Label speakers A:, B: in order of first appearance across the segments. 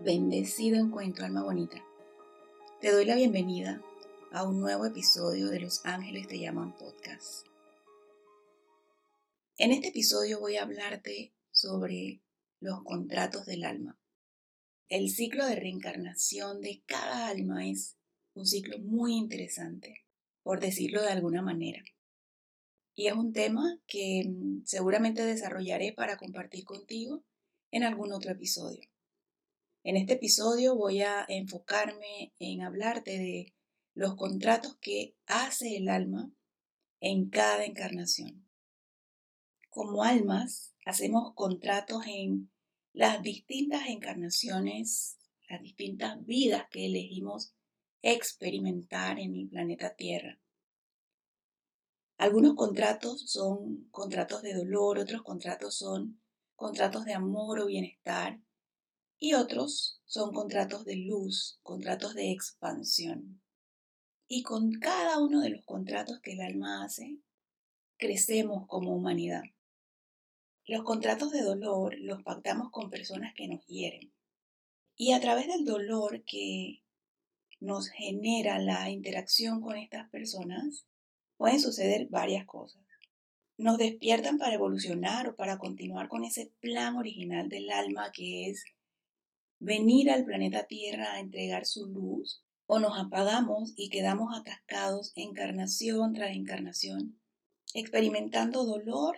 A: Bendecido encuentro, alma bonita. Te doy la bienvenida a un nuevo episodio de Los Ángeles Te Llaman Podcast. En este episodio voy a hablarte sobre los contratos del alma. El ciclo de reencarnación de cada alma es un ciclo muy interesante, por decirlo de alguna manera. Y es un tema que mm, seguramente desarrollaré para compartir contigo en algún otro episodio. En este episodio voy a enfocarme en hablarte de los contratos que hace el alma en cada encarnación. Como almas hacemos contratos en las distintas encarnaciones, las distintas vidas que elegimos experimentar en el planeta Tierra. Algunos contratos son contratos de dolor, otros contratos son contratos de amor o bienestar, y otros son contratos de luz, contratos de expansión. Y con cada uno de los contratos que el alma hace, crecemos como humanidad. Los contratos de dolor los pactamos con personas que nos hieren. Y a través del dolor que nos genera la interacción con estas personas, pueden suceder varias cosas. Nos despiertan para evolucionar o para continuar con ese plan original del alma que es venir al planeta Tierra a entregar su luz o nos apagamos y quedamos atascados encarnación tras encarnación, experimentando dolor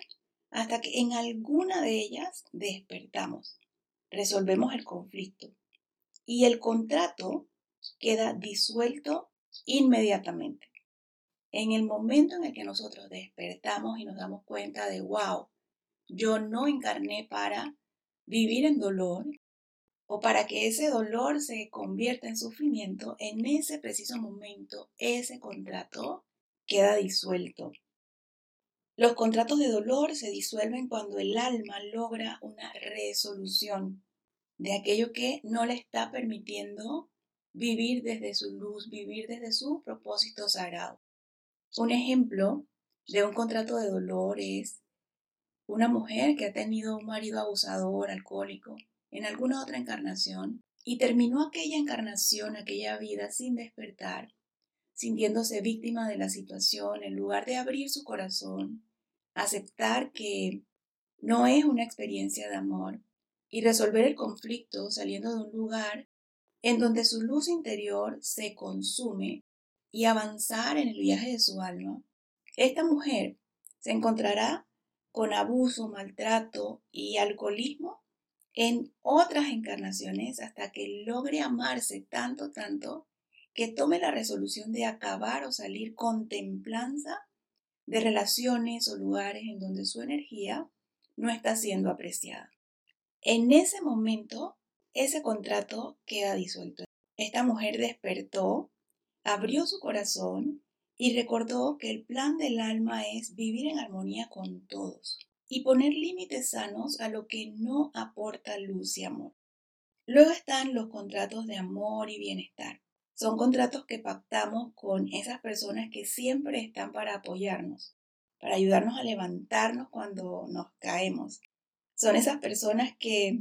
A: hasta que en alguna de ellas despertamos, resolvemos el conflicto y el contrato queda disuelto inmediatamente. En el momento en el que nosotros despertamos y nos damos cuenta de, wow, yo no encarné para vivir en dolor, o para que ese dolor se convierta en sufrimiento, en ese preciso momento ese contrato queda disuelto. Los contratos de dolor se disuelven cuando el alma logra una resolución de aquello que no le está permitiendo vivir desde su luz, vivir desde su propósito sagrado. Un ejemplo de un contrato de dolor es una mujer que ha tenido un marido abusador, alcohólico, en alguna otra encarnación y terminó aquella encarnación, aquella vida sin despertar, sintiéndose víctima de la situación, en lugar de abrir su corazón, aceptar que no es una experiencia de amor y resolver el conflicto saliendo de un lugar en donde su luz interior se consume y avanzar en el viaje de su alma, esta mujer se encontrará con abuso, maltrato y alcoholismo en otras encarnaciones hasta que logre amarse tanto, tanto, que tome la resolución de acabar o salir con templanza de relaciones o lugares en donde su energía no está siendo apreciada. En ese momento, ese contrato queda disuelto. Esta mujer despertó, abrió su corazón y recordó que el plan del alma es vivir en armonía con todos y poner límites sanos a lo que no aporta luz y amor. Luego están los contratos de amor y bienestar. Son contratos que pactamos con esas personas que siempre están para apoyarnos, para ayudarnos a levantarnos cuando nos caemos. Son esas personas que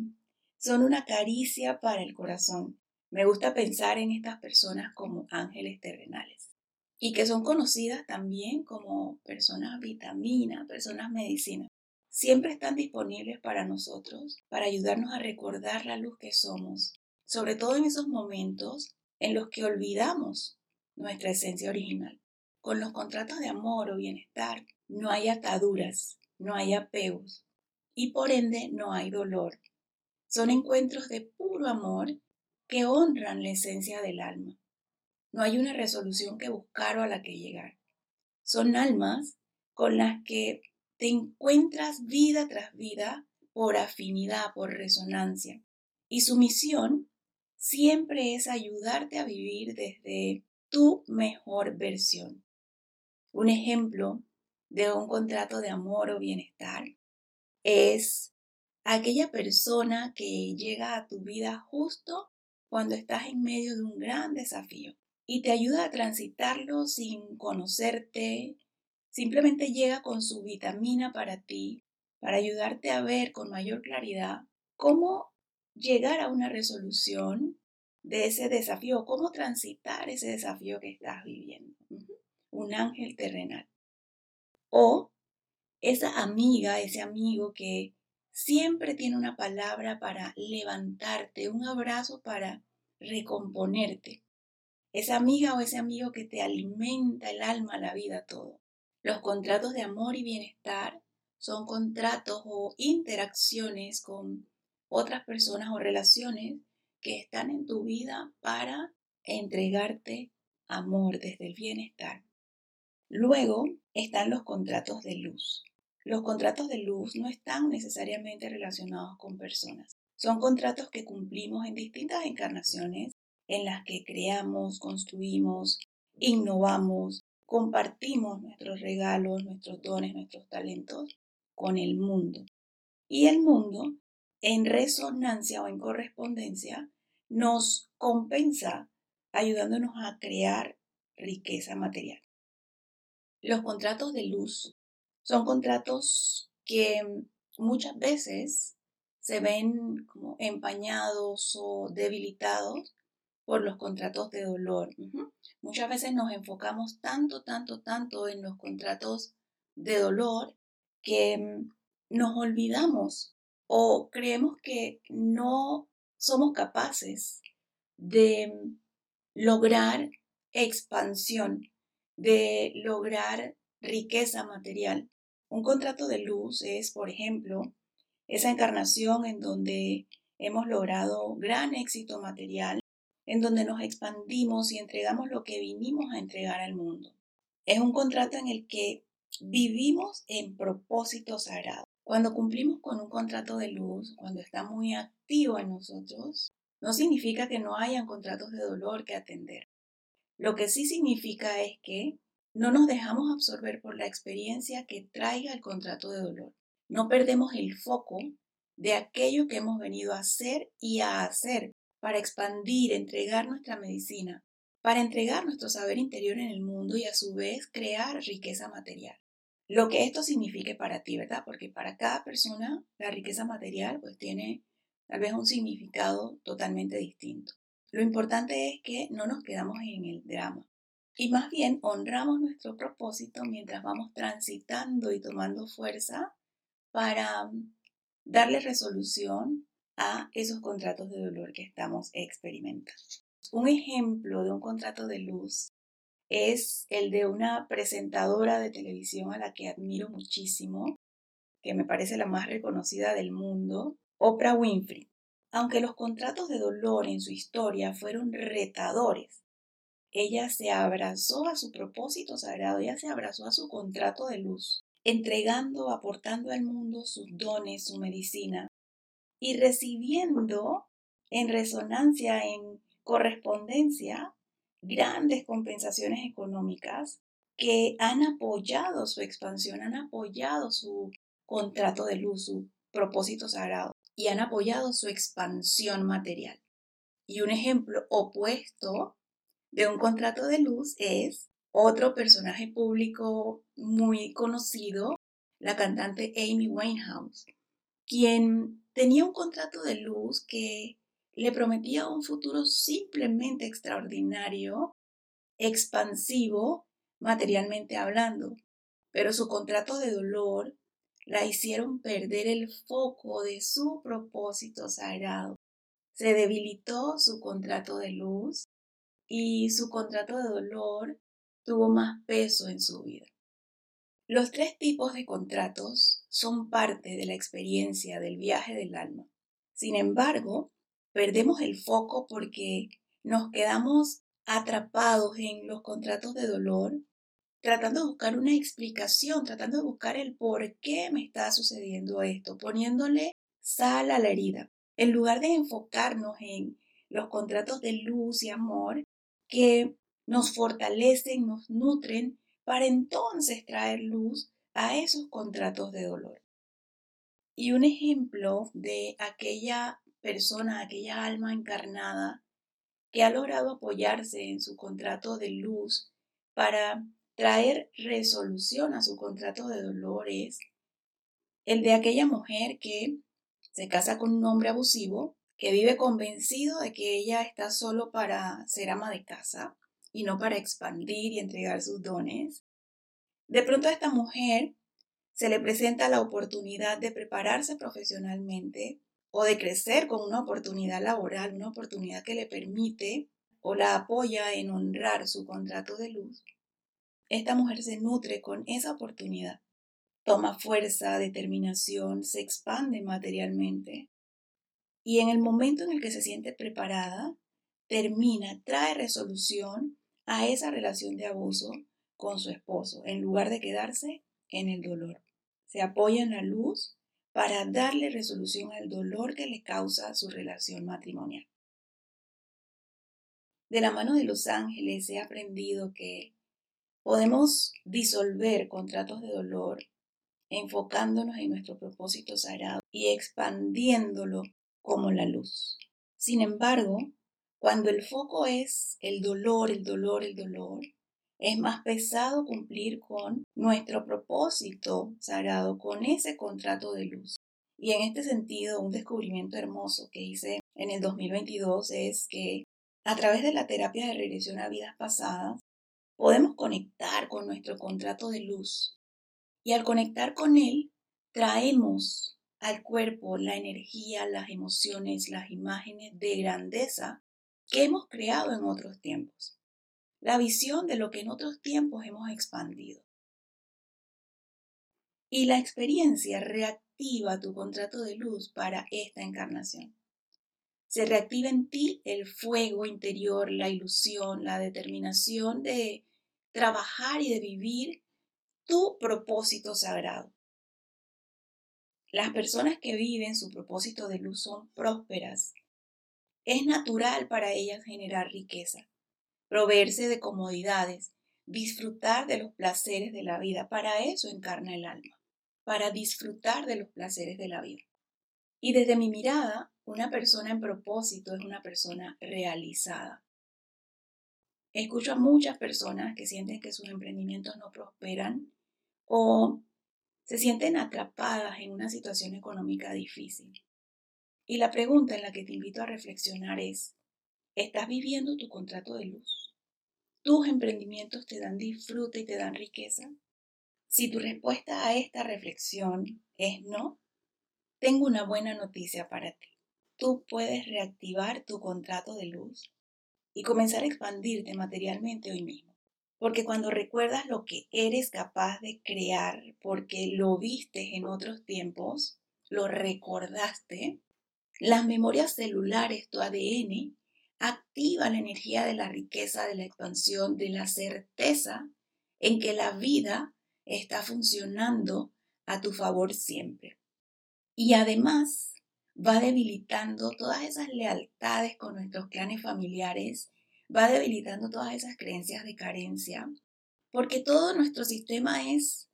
A: son una caricia para el corazón. Me gusta pensar en estas personas como ángeles terrenales y que son conocidas también como personas vitamina, personas medicina siempre están disponibles para nosotros, para ayudarnos a recordar la luz que somos, sobre todo en esos momentos en los que olvidamos nuestra esencia original. Con los contratos de amor o bienestar no hay ataduras, no hay apegos y por ende no hay dolor. Son encuentros de puro amor que honran la esencia del alma. No hay una resolución que buscar o a la que llegar. Son almas con las que te encuentras vida tras vida por afinidad, por resonancia. Y su misión siempre es ayudarte a vivir desde tu mejor versión. Un ejemplo de un contrato de amor o bienestar es aquella persona que llega a tu vida justo cuando estás en medio de un gran desafío y te ayuda a transitarlo sin conocerte, Simplemente llega con su vitamina para ti, para ayudarte a ver con mayor claridad cómo llegar a una resolución de ese desafío, cómo transitar ese desafío que estás viviendo. Un ángel terrenal. O esa amiga, ese amigo que siempre tiene una palabra para levantarte, un abrazo para recomponerte. Esa amiga o ese amigo que te alimenta el alma, la vida, todo. Los contratos de amor y bienestar son contratos o interacciones con otras personas o relaciones que están en tu vida para entregarte amor desde el bienestar. Luego están los contratos de luz. Los contratos de luz no están necesariamente relacionados con personas. Son contratos que cumplimos en distintas encarnaciones en las que creamos, construimos, innovamos, compartimos nuestros regalos, nuestros dones, nuestros talentos con el mundo. Y el mundo, en resonancia o en correspondencia, nos compensa ayudándonos a crear riqueza material. Los contratos de luz son contratos que muchas veces se ven como empañados o debilitados por los contratos de dolor. Muchas veces nos enfocamos tanto, tanto, tanto en los contratos de dolor que mm, nos olvidamos o creemos que no somos capaces de mm, lograr expansión, de lograr riqueza material. Un contrato de luz es, por ejemplo, esa encarnación en donde hemos logrado gran éxito material, en donde nos expandimos y entregamos lo que vinimos a entregar al mundo. Es un contrato en el que vivimos en propósito sagrado. Cuando cumplimos con un contrato de luz, cuando está muy activo en nosotros, no significa que no hayan contratos de dolor que atender. Lo que sí significa es que no nos dejamos absorber por la experiencia que traiga el contrato de dolor. No perdemos el foco de aquello que hemos venido a hacer y a hacer para expandir, entregar nuestra medicina, para entregar nuestro saber interior en el mundo y a su vez crear riqueza material. Lo que esto signifique para ti, ¿verdad? Porque para cada persona la riqueza material pues tiene tal vez un significado totalmente distinto. Lo importante es que no nos quedamos en el drama y más bien honramos nuestro propósito mientras vamos transitando y tomando fuerza para darle resolución a esos contratos de dolor que estamos experimentando. Un ejemplo de un contrato de luz es el de una presentadora de televisión a la que admiro muchísimo, que me parece la más reconocida del mundo, Oprah Winfrey. Aunque los contratos de dolor en su historia fueron retadores, ella se abrazó a su propósito sagrado, ella se abrazó a su contrato de luz, entregando, aportando al mundo sus dones, su medicina, y recibiendo en resonancia, en correspondencia, grandes compensaciones económicas que han apoyado su expansión, han apoyado su contrato de luz, su propósito sagrado y han apoyado su expansión material. Y un ejemplo opuesto de un contrato de luz es otro personaje público muy conocido, la cantante Amy Winehouse, quien tenía un contrato de luz que le prometía un futuro simplemente extraordinario, expansivo, materialmente hablando, pero su contrato de dolor la hicieron perder el foco de su propósito sagrado. Se debilitó su contrato de luz y su contrato de dolor tuvo más peso en su vida. Los tres tipos de contratos son parte de la experiencia del viaje del alma. Sin embargo, perdemos el foco porque nos quedamos atrapados en los contratos de dolor, tratando de buscar una explicación, tratando de buscar el por qué me está sucediendo esto, poniéndole sal a la herida, en lugar de enfocarnos en los contratos de luz y amor que nos fortalecen, nos nutren, para entonces traer luz a esos contratos de dolor. Y un ejemplo de aquella persona, aquella alma encarnada que ha logrado apoyarse en su contrato de luz para traer resolución a su contrato de dolores, el de aquella mujer que se casa con un hombre abusivo que vive convencido de que ella está solo para ser ama de casa y no para expandir y entregar sus dones. De pronto a esta mujer se le presenta la oportunidad de prepararse profesionalmente o de crecer con una oportunidad laboral, una oportunidad que le permite o la apoya en honrar su contrato de luz. Esta mujer se nutre con esa oportunidad, toma fuerza, determinación, se expande materialmente y en el momento en el que se siente preparada, termina, trae resolución a esa relación de abuso con su esposo, en lugar de quedarse en el dolor. Se apoya en la luz para darle resolución al dolor que le causa su relación matrimonial. De la mano de los ángeles he aprendido que podemos disolver contratos de dolor enfocándonos en nuestro propósito sagrado y expandiéndolo como la luz. Sin embargo, cuando el foco es el dolor, el dolor, el dolor, es más pesado cumplir con nuestro propósito sagrado, con ese contrato de luz. Y en este sentido, un descubrimiento hermoso que hice en el 2022 es que a través de la terapia de regresión a vidas pasadas, podemos conectar con nuestro contrato de luz. Y al conectar con él, traemos al cuerpo la energía, las emociones, las imágenes de grandeza que hemos creado en otros tiempos. La visión de lo que en otros tiempos hemos expandido. Y la experiencia reactiva tu contrato de luz para esta encarnación. Se reactiva en ti el fuego interior, la ilusión, la determinación de trabajar y de vivir tu propósito sagrado. Las personas que viven su propósito de luz son prósperas. Es natural para ellas generar riqueza, proveerse de comodidades, disfrutar de los placeres de la vida. Para eso encarna el alma, para disfrutar de los placeres de la vida. Y desde mi mirada, una persona en propósito es una persona realizada. Escucho a muchas personas que sienten que sus emprendimientos no prosperan o se sienten atrapadas en una situación económica difícil. Y la pregunta en la que te invito a reflexionar es, ¿estás viviendo tu contrato de luz? ¿Tus emprendimientos te dan disfrute y te dan riqueza? Si tu respuesta a esta reflexión es no, tengo una buena noticia para ti. Tú puedes reactivar tu contrato de luz y comenzar a expandirte materialmente hoy mismo. Porque cuando recuerdas lo que eres capaz de crear, porque lo viste en otros tiempos, lo recordaste, las memorias celulares, tu ADN, activa la energía de la riqueza, de la expansión, de la certeza en que la vida está funcionando a tu favor siempre. Y además va debilitando todas esas lealtades con nuestros clanes familiares va debilitando todas esas creencias de carencia, porque todo nuestro sistema es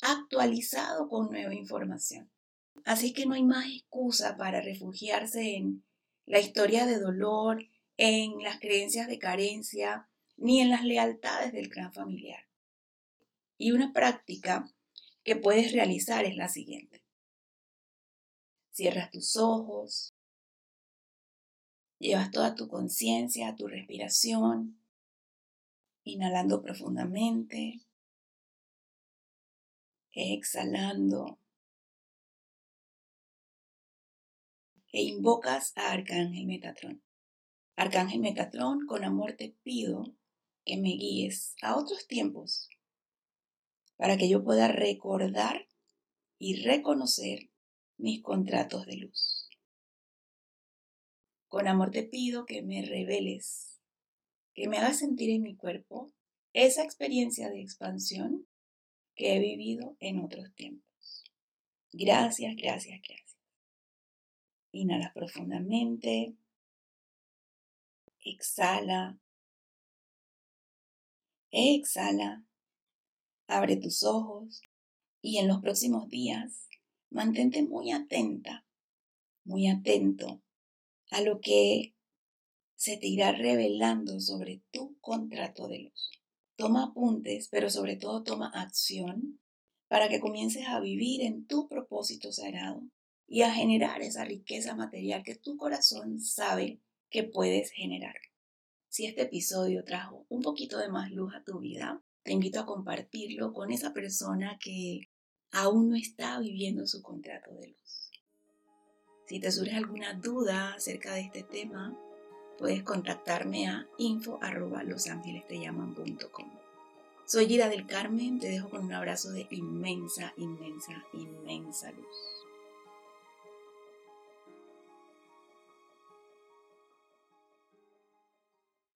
A: actualizado con nueva información. Así que no hay más excusa para refugiarse en la historia de dolor, en las creencias de carencia, ni en las lealtades del clan familiar. Y una práctica que puedes realizar es la siguiente. Cierras tus ojos, Llevas toda tu conciencia tu respiración, inhalando profundamente, exhalando. E invocas a Arcángel Metatrón. Arcángel Metatrón, con amor te pido que me guíes a otros tiempos para que yo pueda recordar y reconocer mis contratos de luz. Con amor te pido que me reveles, que me hagas sentir en mi cuerpo esa experiencia de expansión que he vivido en otros tiempos. Gracias, gracias, gracias. Inhala profundamente. Exhala. Exhala. Abre tus ojos y en los próximos días mantente muy atenta, muy atento a lo que se te irá revelando sobre tu contrato de luz. Toma apuntes, pero sobre todo toma acción para que comiences a vivir en tu propósito sagrado y a generar esa riqueza material que tu corazón sabe que puedes generar. Si este episodio trajo un poquito de más luz a tu vida, te invito a compartirlo con esa persona que aún no está viviendo su contrato de luz. Si te surge alguna duda acerca de este tema, puedes contactarme a info.losangelestellaman.com. Soy Gira del Carmen, te dejo con un abrazo de inmensa, inmensa, inmensa luz.